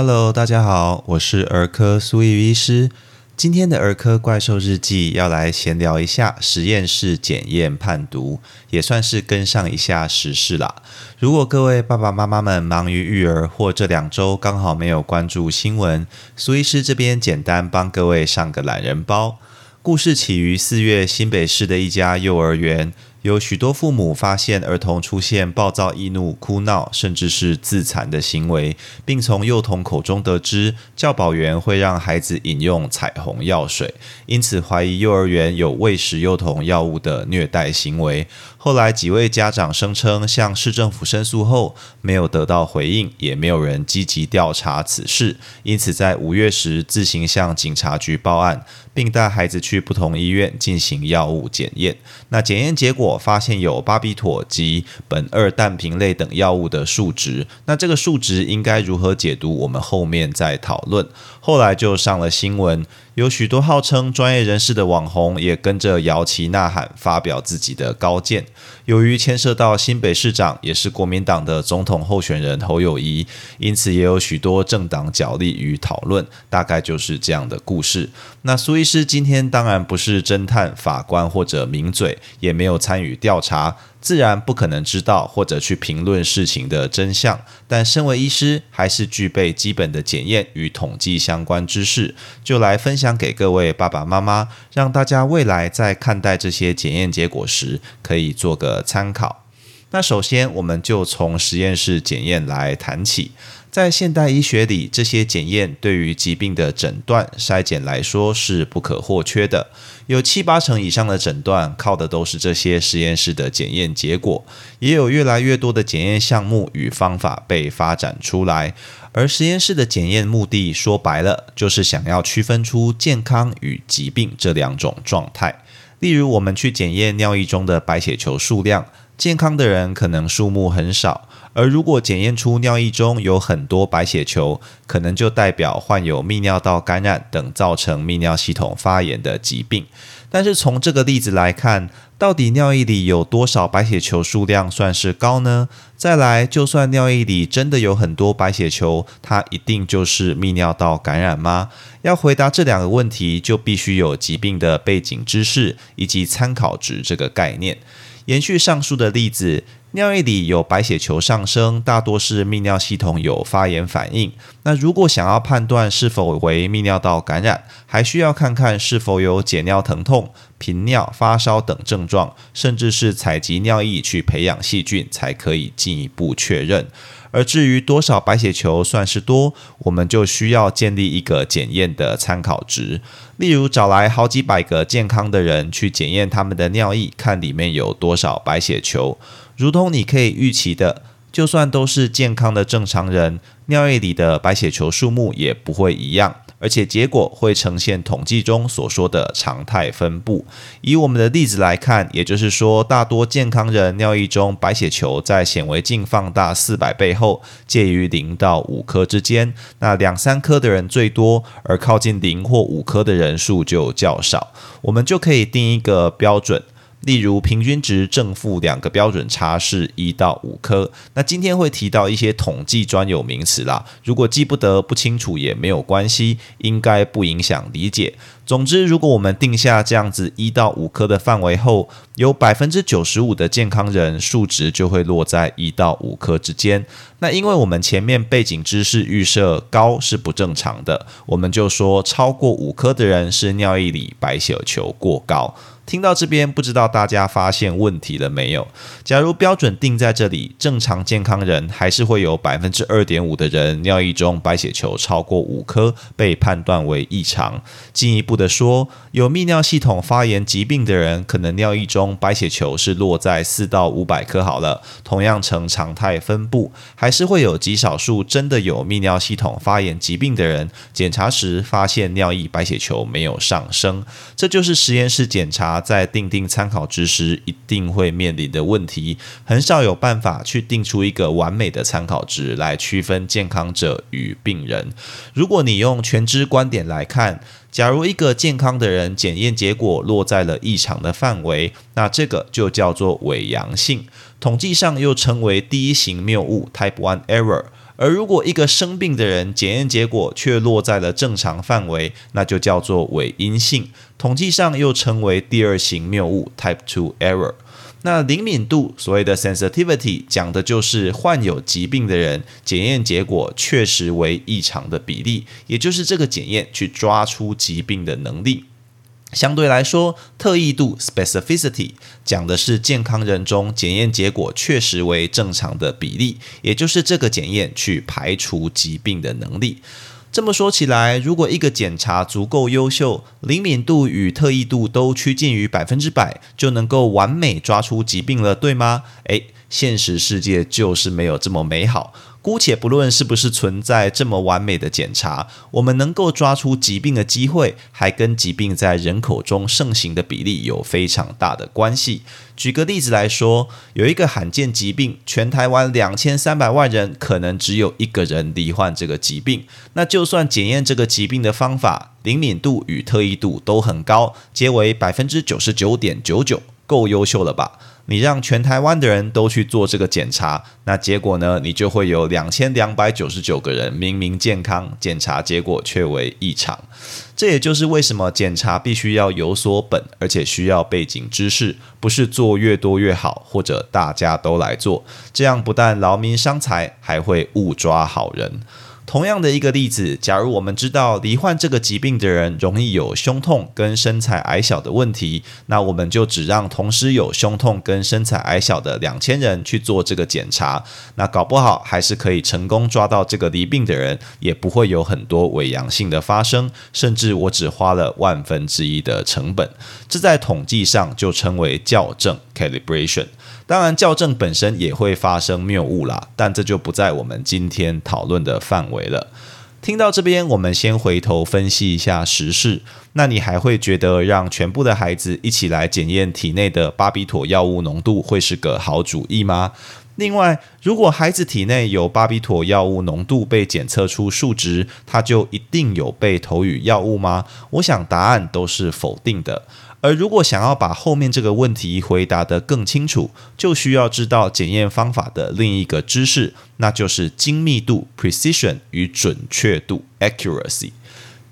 Hello，大家好，我是儿科苏玉医师。今天的儿科怪兽日记要来闲聊一下实验室检验判读，也算是跟上一下时事啦。如果各位爸爸妈妈们忙于育儿，或这两周刚好没有关注新闻，苏医师这边简单帮各位上个懒人包。故事起于四月新北市的一家幼儿园。有许多父母发现儿童出现暴躁易怒、哭闹，甚至是自残的行为，并从幼童口中得知教保员会让孩子饮用彩虹药水，因此怀疑幼儿园有喂食幼童药物的虐待行为。后来几位家长声称向市政府申诉后，没有得到回应，也没有人积极调查此事，因此在五月时自行向警察局报案。并带孩子去不同医院进行药物检验。那检验结果发现有巴比妥及苯二氮平类等药物的数值。那这个数值应该如何解读？我们后面再讨论。后来就上了新闻。有许多号称专业人士的网红也跟着摇旗呐喊，发表自己的高见。由于牵涉到新北市长，也是国民党的总统候选人侯友谊，因此也有许多政党角力与讨论。大概就是这样的故事。那苏医师今天当然不是侦探、法官或者名嘴，也没有参与调查。自然不可能知道或者去评论事情的真相，但身为医师，还是具备基本的检验与统计相关知识，就来分享给各位爸爸妈妈，让大家未来在看待这些检验结果时，可以做个参考。那首先，我们就从实验室检验来谈起。在现代医学里，这些检验对于疾病的诊断筛检来说是不可或缺的。有七八成以上的诊断靠的都是这些实验室的检验结果，也有越来越多的检验项目与方法被发展出来。而实验室的检验目的，说白了就是想要区分出健康与疾病这两种状态。例如，我们去检验尿液中的白血球数量，健康的人可能数目很少。而如果检验出尿液中有很多白血球，可能就代表患有泌尿道感染等造成泌尿系统发炎的疾病。但是从这个例子来看，到底尿液里有多少白血球数量算是高呢？再来，就算尿液里真的有很多白血球，它一定就是泌尿道感染吗？要回答这两个问题，就必须有疾病的背景知识以及参考值这个概念。延续上述的例子。尿液里有白血球上升，大多是泌尿系统有发炎反应。那如果想要判断是否为泌尿道感染，还需要看看是否有解尿疼痛、频尿、发烧等症状，甚至是采集尿液去培养细菌，才可以进一步确认。而至于多少白血球算是多，我们就需要建立一个检验的参考值。例如，找来好几百个健康的人去检验他们的尿液，看里面有多少白血球。如同你可以预期的，就算都是健康的正常人，尿液里的白血球数目也不会一样。而且结果会呈现统计中所说的常态分布。以我们的例子来看，也就是说，大多健康人尿液中白血球在显微镜放大四百倍后，介于零到五颗之间。那两三颗的人最多，而靠近零或五颗的人数就较少。我们就可以定一个标准。例如，平均值正负两个标准差是一到五颗。那今天会提到一些统计专有名词啦，如果记不得不清楚也没有关系，应该不影响理解。总之，如果我们定下这样子一到五颗的范围后，有百分之九十五的健康人数值就会落在一到五颗之间。那因为我们前面背景知识预设高是不正常的，我们就说超过五颗的人是尿液里白血球过高。听到这边，不知道大家发现问题了没有？假如标准定在这里，正常健康人还是会有百分之二点五的人尿液中白血球超过五颗，被判断为异常。进一步的说，有泌尿系统发炎疾病的人，可能尿液中白血球是落在四到五百颗好了，同样呈常态分布。还是会有极少数真的有泌尿系统发炎疾病的人，检查时发现尿液白血球没有上升，这就是实验室检查。在定定参考值时，一定会面临的问题，很少有办法去定出一个完美的参考值来区分健康者与病人。如果你用全知观点来看，假如一个健康的人检验结果落在了异常的范围，那这个就叫做伪阳性，统计上又称为第一型谬误 （Type One Error）。而如果一个生病的人检验结果却落在了正常范围，那就叫做伪阴性，统计上又称为第二型谬误 （Type Two Error）。那灵敏度，所谓的 sensitivity，讲的就是患有疾病的人检验结果确实为异常的比例，也就是这个检验去抓出疾病的能力。相对来说，特异度 specificity 讲的是健康人中检验结果确实为正常的比例，也就是这个检验去排除疾病的能力。这么说起来，如果一个检查足够优秀，灵敏度与特异度都趋近于百分之百，就能够完美抓出疾病了，对吗？诶，现实世界就是没有这么美好。姑且不论是不是存在这么完美的检查，我们能够抓出疾病的机会，还跟疾病在人口中盛行的比例有非常大的关系。举个例子来说，有一个罕见疾病，全台湾两千三百万人，可能只有一个人罹患这个疾病。那就算检验这个疾病的方法灵敏度与特异度都很高，皆为百分之九十九点九九，够优秀了吧？你让全台湾的人都去做这个检查，那结果呢？你就会有两千两百九十九个人明明健康，检查结果却为异常。这也就是为什么检查必须要有所本，而且需要背景知识，不是做越多越好，或者大家都来做，这样不但劳民伤财，还会误抓好人。同样的一个例子，假如我们知道罹患这个疾病的人容易有胸痛跟身材矮小的问题，那我们就只让同时有胸痛跟身材矮小的两千人去做这个检查，那搞不好还是可以成功抓到这个罹病的人，也不会有很多伪阳性的发生，甚至我只花了万分之一的成本，这在统计上就称为校正 （calibration）。当然，校正本身也会发生谬误啦，但这就不在我们今天讨论的范围了。听到这边，我们先回头分析一下时事。那你还会觉得让全部的孩子一起来检验体内的巴比妥药物浓度会是个好主意吗？另外，如果孩子体内有巴比妥药物浓度被检测出数值，他就一定有被投予药物吗？我想答案都是否定的。而如果想要把后面这个问题回答得更清楚，就需要知道检验方法的另一个知识，那就是精密度 （precision） 与准确度 （accuracy）。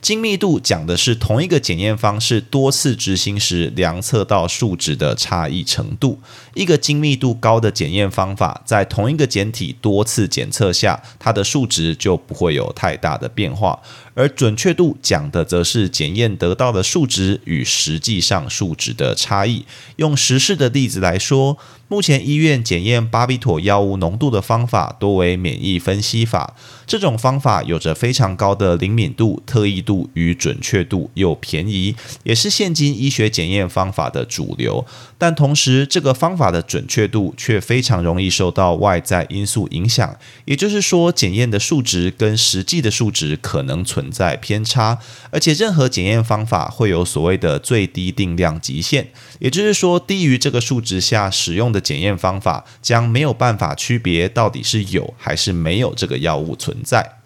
精密度讲的是同一个检验方式多次执行时量测到数值的差异程度。一个精密度高的检验方法，在同一个简体多次检测下，它的数值就不会有太大的变化。而准确度讲的则是检验得到的数值与实际上数值的差异。用实事的例子来说，目前医院检验巴比妥药物浓度的方法多为免疫分析法，这种方法有着非常高的灵敏度、特异度与准确度，又便宜，也是现今医学检验方法的主流。但同时，这个方法的准确度却非常容易受到外在因素影响，也就是说，检验的数值跟实际的数值可能存。存在偏差，而且任何检验方法会有所谓的最低定量极限，也就是说，低于这个数值下使用的检验方法将没有办法区别到底是有还是没有这个药物存在。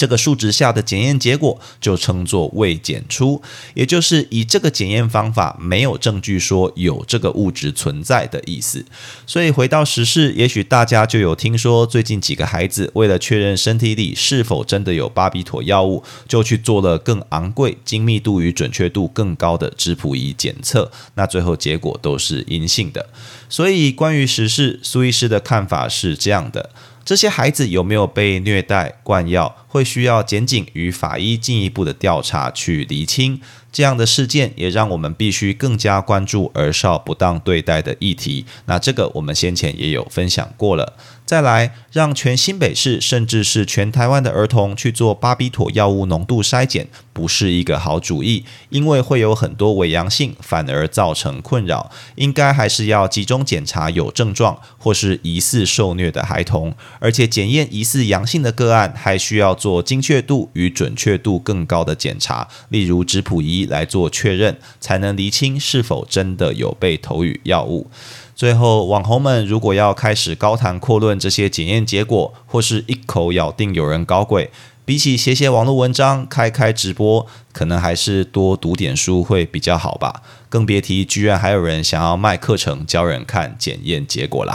这个数值下的检验结果就称作未检出，也就是以这个检验方法没有证据说有这个物质存在的意思。所以回到实事，也许大家就有听说，最近几个孩子为了确认身体里是否真的有巴比妥药物，就去做了更昂贵、精密度与准确度更高的质谱仪检测，那最后结果都是阴性的。所以关于实事，苏医师的看法是这样的。这些孩子有没有被虐待、灌药，会需要检警与法医进一步的调查去厘清。这样的事件也让我们必须更加关注儿少不当对待的议题。那这个我们先前也有分享过了。再来，让全新北市甚至是全台湾的儿童去做巴比妥药物浓度筛检，不是一个好主意，因为会有很多伪阳性，反而造成困扰。应该还是要集中检查有症状或是疑似受虐的孩童，而且检验疑似阳性的个案，还需要做精确度与准确度更高的检查，例如质谱仪来做确认，才能厘清是否真的有被投予药物。最后，网红们如果要开始高谈阔论这些检验结果，或是一口咬定有人搞鬼，比起写写网络文章、开开直播，可能还是多读点书会比较好吧。更别提居然还有人想要卖课程教人看检验结果啦。